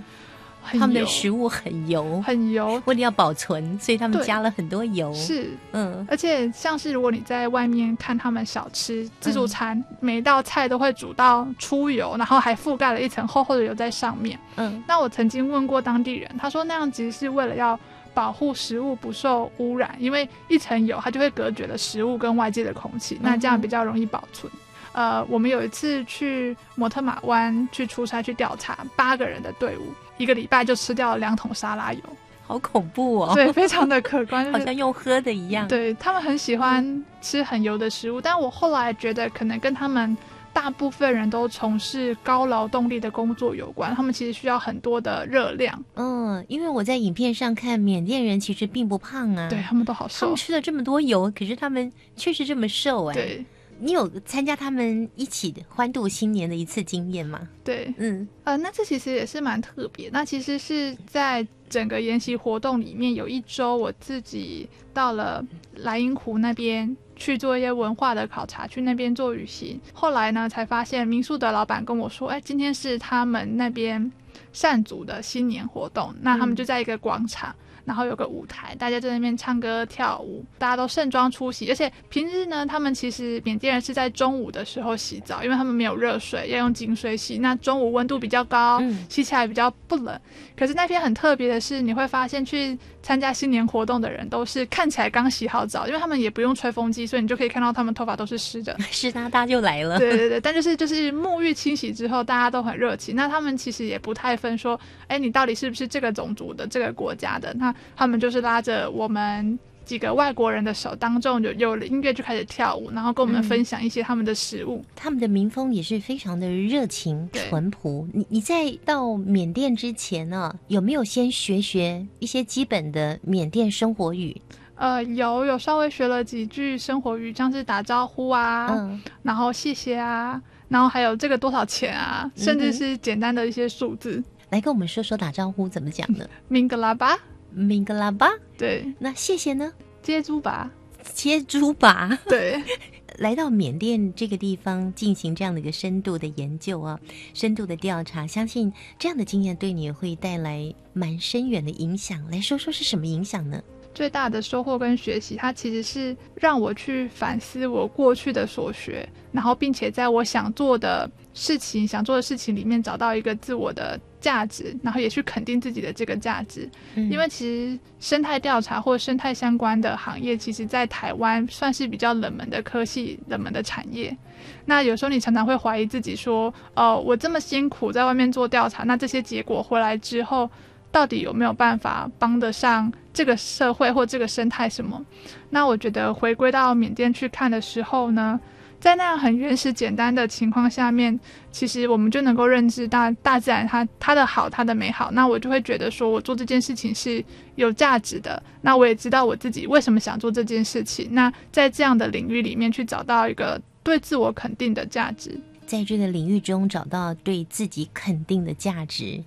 Speaker 1: 他们的食物很油，
Speaker 5: 很油，
Speaker 1: 为了要保存，所以他们加了很多油。
Speaker 5: 是，嗯，而且像是如果你在外面看他们小吃自助餐，每一道菜都会煮到出油，然后还覆盖了一层厚厚的油在上面。嗯，那我曾经问过当地人，他说那样其实是为了要保护食物不受污染，因为一层油它就会隔绝了食物跟外界的空气，那这样比较容易保存。呃，我们有一次去摩特马湾去出差去调查，八个人的队伍。一个礼拜就吃掉了两桶沙拉油，
Speaker 1: 好恐怖哦！
Speaker 5: 对，非常的可观，
Speaker 1: 好像用喝的一样。
Speaker 5: 对他们很喜欢吃很油的食物，但我后来觉得可能跟他们大部分人都从事高劳动力的工作有关，他们其实需要很多的热量。
Speaker 1: 嗯，因为我在影片上看缅甸人其实并不胖啊，
Speaker 5: 对他们都好瘦，
Speaker 1: 他们吃了这么多油，可是他们确实这么瘦哎。
Speaker 5: 对。
Speaker 1: 你有参加他们一起欢度新年的一次经验吗？
Speaker 5: 对，嗯，呃，那这其实也是蛮特别。那其实是在整个研习活动里面，有一周我自己到了莱茵湖那边去做一些文化的考察，去那边做旅行。后来呢，才发现民宿的老板跟我说：“哎，今天是他们那边善族的新年活动，那他们就在一个广场。”然后有个舞台，大家在那边唱歌跳舞，大家都盛装出席。而且平日呢，他们其实缅甸人是在中午的时候洗澡，因为他们没有热水，要用井水洗。那中午温度比较高，洗起来比较不冷。可是那天很特别的是，你会发现去参加新年活动的人都是看起来刚洗好澡，因为他们也不用吹风机，所以你就可以看到他们头发都是湿的，
Speaker 1: 湿哒哒就来了。
Speaker 5: 对对对，但就是就是沐浴清洗之后，大家都很热情。那他们其实也不太分说，哎，你到底是不是这个种族的、这个国家的？那他们就是拉着我们几个外国人的手，当众有有音乐就开始跳舞，然后跟我们分享一些他们的食物。
Speaker 1: 他们的民风也是非常的热情淳朴。你你在到缅甸之前呢，有没有先学学一些基本的缅甸生活语？
Speaker 5: 呃，有有稍微学了几句生活语，像是打招呼啊，
Speaker 1: 嗯
Speaker 5: 然后谢谢啊，然后还有这个多少钱啊，甚至是简单的一些数字。
Speaker 1: 来跟我们说说打招呼怎么讲的？
Speaker 5: 明格拉巴，
Speaker 1: 明格拉巴。
Speaker 5: 对，
Speaker 1: 那谢谢呢？
Speaker 5: 接猪吧，
Speaker 1: 接猪吧。
Speaker 5: 对。
Speaker 1: 来到缅甸这个地方进行这样的一个深度的研究啊，深度的调查，相信这样的经验对你会带来蛮深远的影响。来说说是什么影响呢？
Speaker 5: 最大的收获跟学习，它其实是让我去反思我过去的所学，然后并且在我想做的事情、想做的事情里面找到一个自我的价值，然后也去肯定自己的这个价值。
Speaker 1: 嗯
Speaker 5: 因为其实生态调查或生态相关的行业，其实在台湾算是比较冷门的科系、冷门的产业。那有时候你常常会怀疑自己说，哦，我这么辛苦在外面做调查，那这些结果回来之后，到底有没有办法帮得上这个社会或这个生态什么？那我觉得回归到缅甸去看的时候呢，在那样很原始简单的情况下面，其实我们就能够认知大大自然它它的好，它的美好。那我就会觉得说我做这件事情是有价值的。那我也知道我自己为什么想做这件事情。那在这样的领域里面去找到一个对自我肯定的价值。
Speaker 1: 在这个领域中找到对自己肯定的价值。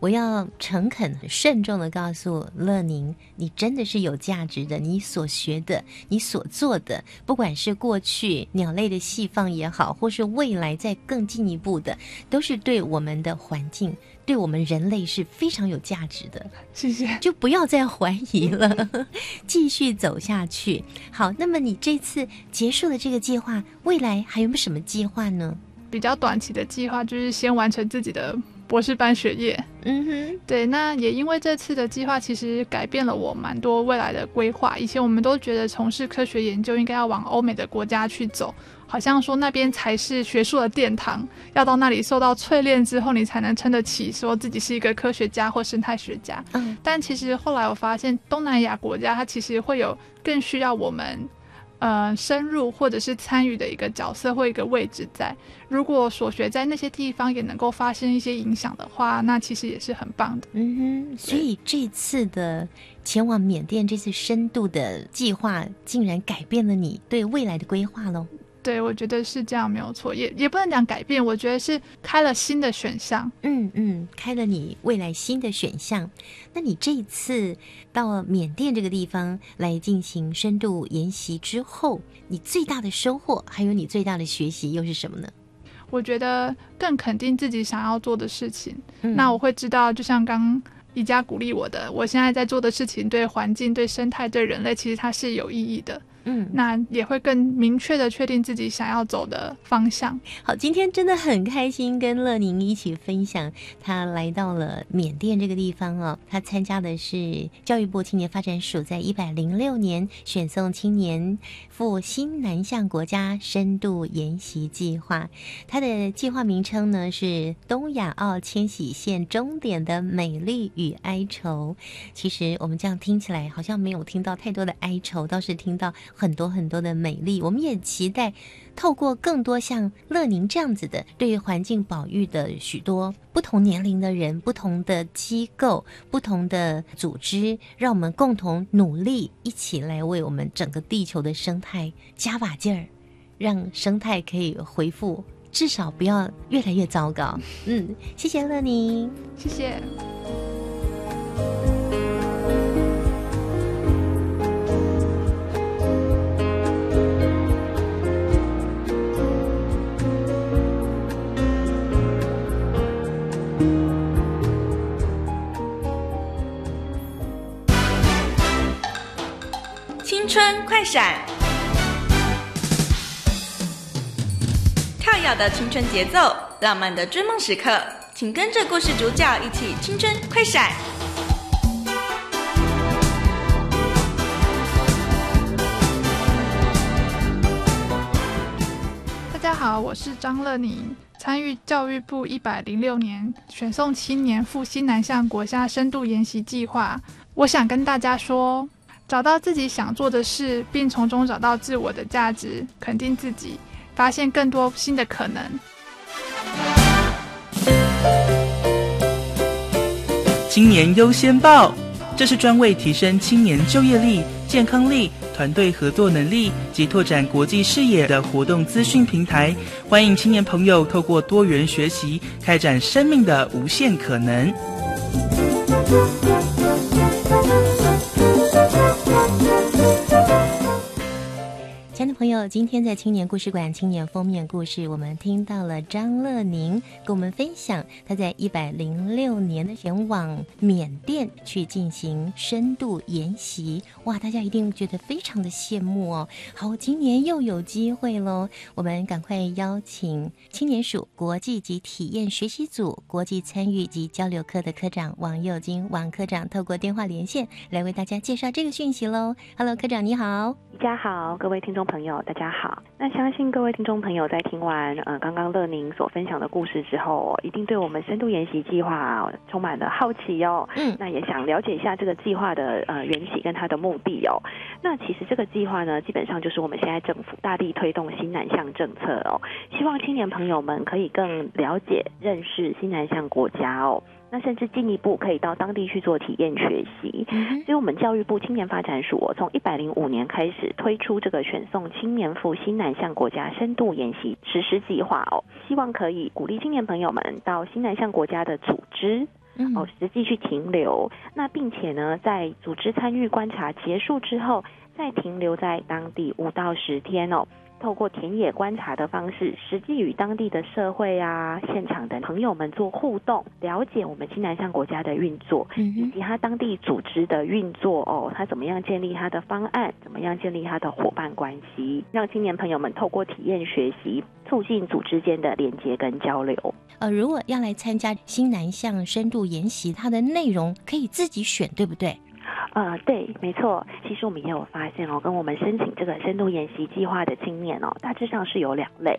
Speaker 1: 我要诚恳、慎重的告诉乐宁，你真的是有价值的。你所学的，你所做的，不管是过去鸟类的细放也好，或是未来再更进一步的，都是对我们的环境、对我们人类是非常有价值的。
Speaker 5: 谢谢，
Speaker 1: 就不要再怀疑了，继续走下去。好，那么你这次结束了这个计划，未来还有没有什么计划呢？
Speaker 5: 比较短期的计划就是先完成自己的博士班学业。
Speaker 1: 嗯哼，
Speaker 5: 对，那也因为这次的计划，其实改变了我蛮多未来的规划。以前我们都觉得从事科学研究应该要往欧美的国家去走，好像说那边才是学术的殿堂，要到那里受到淬炼之后，你才能撑得起说自己是一个科学家或生态学家。
Speaker 1: 嗯，
Speaker 5: 但其实后来我发现，东南亚国家它其实会有更需要我们。呃，深入或者是参与的一个角色或一个位置在，如果所学在那些地方也能够发生一些影响的话，那其实也是很棒的。
Speaker 1: 嗯哼，所以这次的前往缅甸这次深度的计划，竟然改变了你对未来的规划喽。
Speaker 5: 对，我觉得是这样，没有错，也也不能讲改变，我觉得是开了新的选项。
Speaker 1: 嗯嗯，开了你未来新的选项。那你这一次到缅甸这个地方来进行深度研习之后，你最大的收获，还有你最大的学习又是什么呢？
Speaker 5: 我觉得更肯定自己想要做的事情。
Speaker 1: 嗯
Speaker 5: 那我会知道，就像刚宜家鼓励我的，我现在在做的事情对环境、对生态、对人类，其实它是有意义的。
Speaker 1: 嗯，
Speaker 5: 那也会更明确的确定自己想要走的方向。
Speaker 1: 好，今天真的很开心跟乐宁一起分享，他来到了缅甸这个地方哦，他参加的是教育部青年发展署在一百零六年选送青年赴新南向国家深度研习计划，它的计划名称呢是东亚澳千禧线终点的美丽与哀愁。其实我们这样听起来好像没有听到太多的哀愁，倒是听到。很多很多的美丽，我们也期待透过更多像乐宁这样子的对于环境保育的许多不同年龄的人、不同的机构、不同的组织，让我们共同努力，一起来为我们整个地球的生态加把劲儿，让生态可以恢复，至少不要越来越糟糕。嗯，谢谢乐宁，
Speaker 5: 谢谢。
Speaker 7: 春快闪，跳跃的青春节奏，浪漫的追梦时刻，请跟着故事主角一起青春快闪。
Speaker 5: 大家好，我是张乐宁，参与教育部一百零六年选送青年赴西南向国家深度研习计划。我想跟大家说。找到自己想做的事，并从中找到自我的价值，肯定自己，发现更多新的可能。
Speaker 8: 青年优先报，这是专为提升青年就业力健康力、团队合作能力及拓展国际视野的活动资讯平台，欢迎青年朋友透过多元学习，开展生命的无限可能。
Speaker 1: 朋友，今天在青年故事馆青年封面故事，我们听到了张乐宁跟我们分享他在一百零六年的前往缅甸去进行深度研习，哇，大家一定觉得非常的羡慕哦。好，今年又有机会喽，我们赶快邀请青年署国际及体验学习组国际参与及交流科的科长王佑金王科长，透过电话连线来为大家介绍这个讯息喽。Hello，科长你好，
Speaker 9: 大家好，各位听众。朋友，大家好。那相信各位听众朋友在听完呃刚刚乐宁所分享的故事之后，一定对我们深度研习计划充满了好奇哦。嗯，那也想了解一下这个计划的呃缘起跟它的目的哦。那其实这个计划呢，基本上就是我们现在政府大力推动新南向政策哦，希望青年朋友们可以更了解认识新南向国家哦。那甚至进一步可以到当地去做体验学习，所以我们教育部青年发展署从一百零五年开始推出这个选送青年赴新南向国家深度研习实施计划哦，希望可以鼓励青年朋友们到新南向国家的组织哦实际去停留，那并且呢在组织参与观察结束之后，再停留在当地五到十天哦。透过田野观察的方式，实际与当地的社会啊、现场的朋友们做互动，了解我们新南向国家的运作，以及他当地组织的运作哦，他怎么样建立他的方案，怎么样建立他的伙伴关系，让青年朋友们透过体验学习，促进组织间的连接跟交流。
Speaker 1: 呃，如果要来参加新南向深度研习，它的内容可以自己选，对不对？
Speaker 9: 呃，对，没错。其实我们也有发现哦，跟我们申请这个深度研习计划的青年哦，大致上是有两类。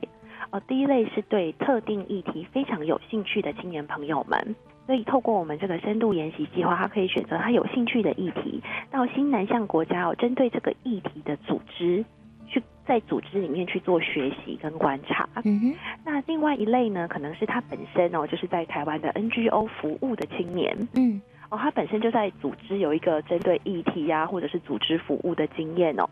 Speaker 9: 呃，第一类是对特定议题非常有兴趣的青年朋友们，所以透过我们这个深度研习计划，他可以选择他有兴趣的议题，到新南向国家哦，针对这个议题的组织去在组织里面去做学习跟观察。嗯哼。那另外一类呢，可能是他本身哦，就是在台湾的 NGO 服务的青年。嗯。哦，他本身就在组织有一个针对议题呀，或者是组织服务的经验哦。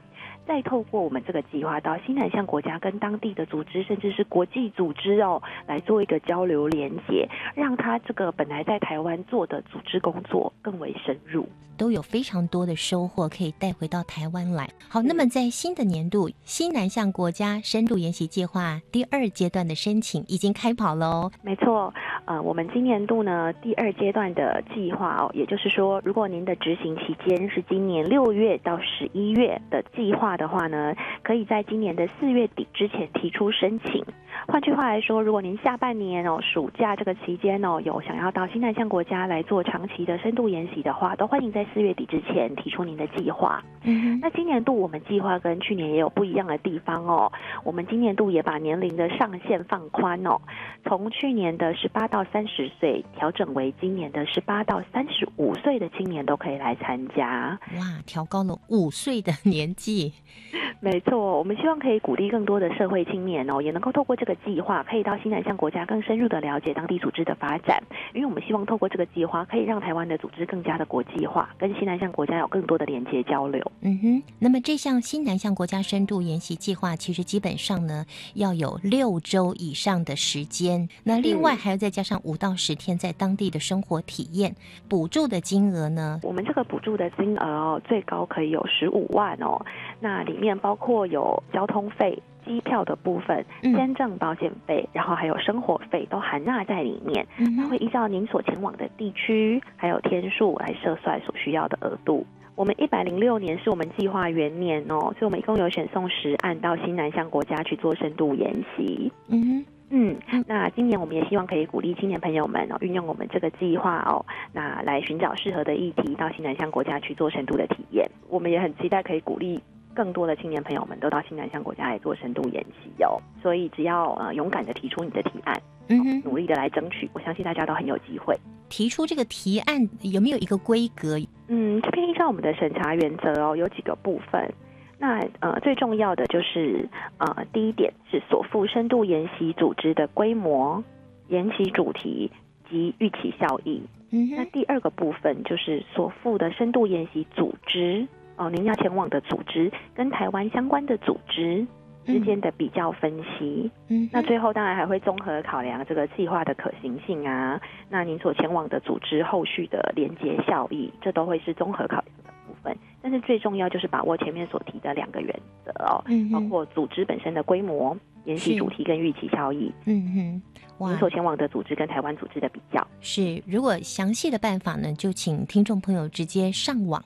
Speaker 9: 再透过我们这个计划到新南向国家跟当地的组织，甚至是国际组织哦，来做一个交流连接，让他这个本来在台湾做的组织工作更为深入。
Speaker 1: 都有非常多的收获可以带回到台湾来。好，那么在新的年度新南向国家深度研习计划第二阶段的申请已经开跑了哦。
Speaker 9: 没错，呃，我们今年度呢第二阶段的计划哦，也就是说，如果您的执行期间是今年六月到十一月的计划的话呢，可以在今年的四月底之前提出申请。换句话来说，如果您下半年哦暑假这个期间哦有想要到新南向国家来做长期的深度研习的话，都欢迎在四月底之前提出您的计划。嗯，那今年度我们计划跟去年也有不一样的地方哦。我们今年度也把年龄的上限放宽哦，从去年的十八到三十岁调整为今年的十八到三十五岁的青年都可以来参加。
Speaker 1: 哇，调高了五岁的年纪。
Speaker 9: 没错，我们希望可以鼓励更多的社会青年哦，也能够透过这个计划，可以到新南向国家更深入的了解当地组织的发展。因为我们希望透过这个计划，可以让台湾的组织更加的国际化，跟新南向国家有更多的连接交流。
Speaker 1: 嗯哼，那么这项新南向国家深度研习计划，其实基本上呢要有六周以上的时间，那另外还要再加上五到十天在当地的生活体验。补助的金额呢？
Speaker 9: 我们这个补助的金额哦，最高可以有十五万哦。那里面包括有交通费。机票的部分、签证、保险费，然后还有生活费都含纳在里面。那会依照您所前往的地区还有天数来设算所需要的额度。我们一百零六年是我们计划元年哦，所以我们一共有选送十案到新南向国家去做深度研习。嗯嗯，那今年我们也希望可以鼓励青年朋友们哦，运用我们这个计划哦，那来寻找适合的议题到新南向国家去做深度的体验。我们也很期待可以鼓励。更多的青年朋友们都到新南向国家来做深度研习哦，所以只要呃勇敢的提出你的提案，嗯哼，努力的来争取，我相信大家都很有机会。
Speaker 1: 提出这个提案有没有一个规格？
Speaker 9: 嗯，这边依照我们的审查原则哦，有几个部分。那呃最重要的就是呃第一点是所附深度研习组织的规模、研习主题及预期效益。嗯，那第二个部分就是所附的深度研习组织。哦，您要前往的组织跟台湾相关的组织之间的比较分析。
Speaker 1: 嗯，
Speaker 9: 那最后当然还会综合考量这个计划的可行性啊，那您所前往的组织后续的连接效益，这都会是综合考量的部分。但是最重要就是把握前面所提的两个原则哦，
Speaker 1: 嗯
Speaker 9: 包括组织本身的规模、研习主题跟预期效益。
Speaker 1: 嗯哼，哇
Speaker 9: 您所前往的组织跟台湾组织的比较。
Speaker 1: 是，如果详细的办法呢，就请听众朋友直接上网，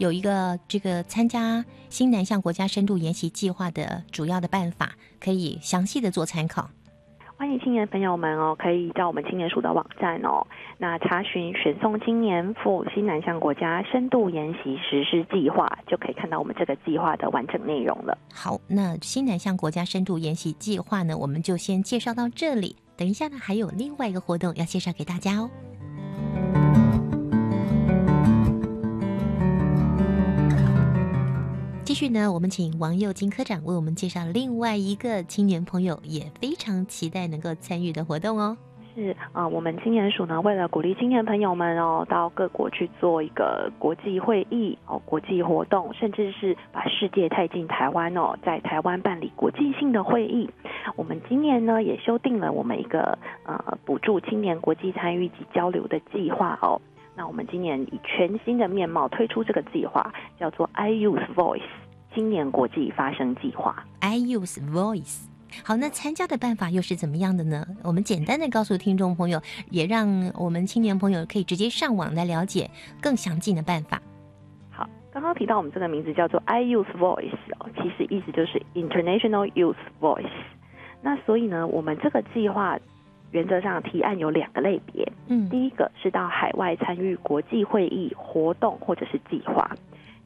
Speaker 1: 有一个这个参加新南向国家深度研习计划的主要的办法，可以详细的做参考。
Speaker 9: 欢迎青年朋友们哦，可以到我们青年署的网站哦，那查询选送青年赴新南向国家深度研习实施计划，就可以看到我们这个计划的完整内容了。
Speaker 1: 好，那新南向国家深度研习计划呢，我们就先介绍到这里。等一下呢，还有另外一个活动要介绍给大家哦。继续呢，我们请王佑金科长为我们介绍另外一个青年朋友也非常期待能够参与的活动哦。
Speaker 9: 是啊、我们青年署呢，为了鼓励青年朋友们哦，到各国去做一个国际会议哦，国际活动，甚至是把世界带进台湾哦，在台湾办理国际性的会议。我们今年呢，也修订了我们一个呃补助青年国际参与及交流的计划哦。那我们今年以全新的面貌推出这个计划，叫做 I Youth Voice 青年国际发声计划。
Speaker 1: I Youth Voice。好，那参加的办法又是怎么样的呢？我们简单的告诉听众朋友，也让我们青年朋友可以直接上网来了解更详尽的办法。
Speaker 9: 好，刚刚提到我们这个名字叫做 I Youth Voice 哦，其实意思就是 International Youth Voice。那所以呢，我们这个计划原则上提案有两个类别，
Speaker 1: 嗯，
Speaker 9: 第一个是到海外参与国际会议活动或者是计划，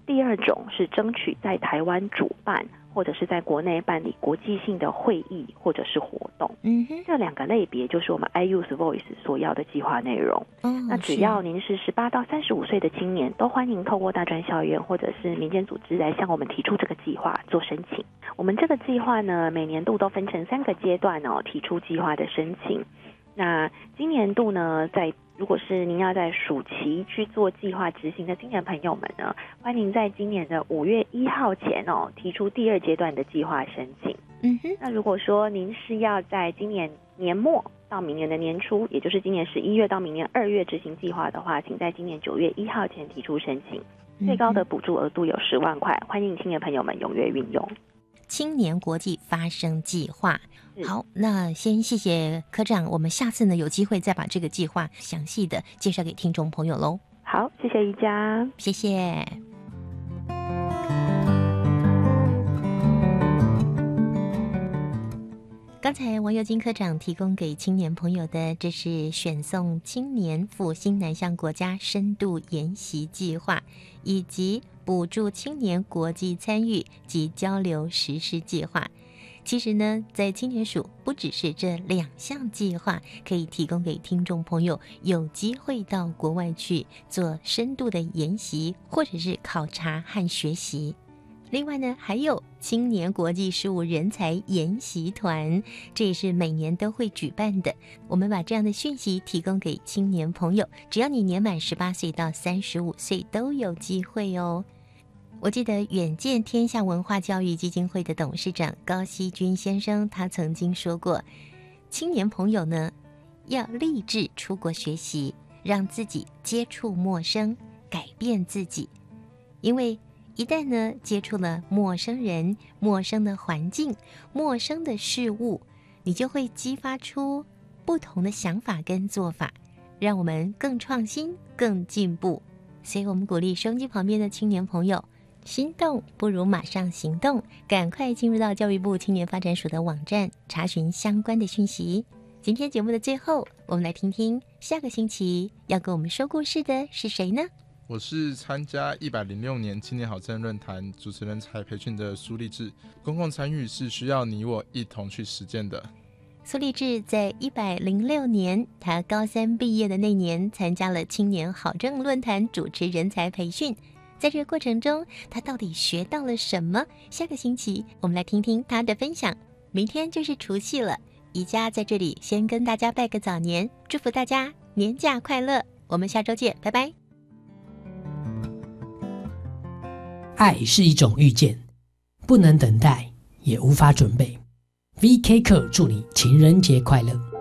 Speaker 9: 第二种是争取在台湾主办或者是在国内办理国际性的会议或者是活动。
Speaker 1: 嗯哼，
Speaker 9: 这两个类别就是我们 I Youth Voice 所要的计划内容。
Speaker 1: 嗯，
Speaker 9: 那只要您是十八到三十五岁的青年，都欢迎透过大专校园或者是民间组织来向我们提出这个计划做申请。我们这个计划呢，每年度都分成三个阶段哦，提出计划的申请。那今年度呢，在如果是您要在暑期去做计划执行的青年朋友们呢，欢迎在今年的五月一号前哦，提出第二阶段的计划申请。
Speaker 1: 嗯哼，
Speaker 9: 那如果说您是要在今年年末到明年的年初，也就是今年十一月到明年二月执行计划的话，请在今年九月一号前提出申请。最高的补助额度有十万块，欢迎青年朋友们踊跃运用。
Speaker 1: 青年国际发声计划。好，那先谢谢科长，我们下次呢有机会再把这个计划详细的介绍给听众朋友喽。
Speaker 9: 好，谢谢宜家，
Speaker 1: 谢谢。刚才王友金科长提供给青年朋友的，这是选送青年赴新南向国家深度研习计划，以及补助青年国际参与及交流实施计划。其实呢，在青年署不只是这两项计划可以提供给听众朋友有机会到国外去做深度的研习，或者是考察和学习。另外呢，还有青年国际事务人才研习团，这也是每年都会举办的。我们把这样的讯息提供给青年朋友，只要你年满十八岁到三十五岁都有机会哦。我记得远见天下文化教育基金会的董事长高希军先生，他曾经说过，青年朋友呢要立志出国学习，让自己接触陌生，改变自己，因为。一旦呢接触了陌生人、陌生的环境、陌生的事物，你就会激发出不同的想法跟做法，让我们更创新、更进步。所以，我们鼓励收音机旁边的青年朋友，心动不如马上行动，赶快进入到教育部青年发展署的网站查询相关的讯息。今天节目的最后，我们来听听下个星期要跟我们说故事的是谁呢？
Speaker 10: 我是参加一百零六年青年好政论坛主持人才培训的苏立志。公共参与是需要你我一同去实践的。
Speaker 1: 苏立志在一百零六年，他高三毕业的那年，参加了青年好政论坛主持人才培训。在这个过程中，他到底学到了什么？下个星期我们来听听他的分享。明天就是除夕了，宜家在这里先跟大家拜个早年，祝福大家年假快乐。我们下周见，拜拜。
Speaker 11: 爱是一种遇见，不能等待，也无法准备。V.K. 课祝你情人节快乐。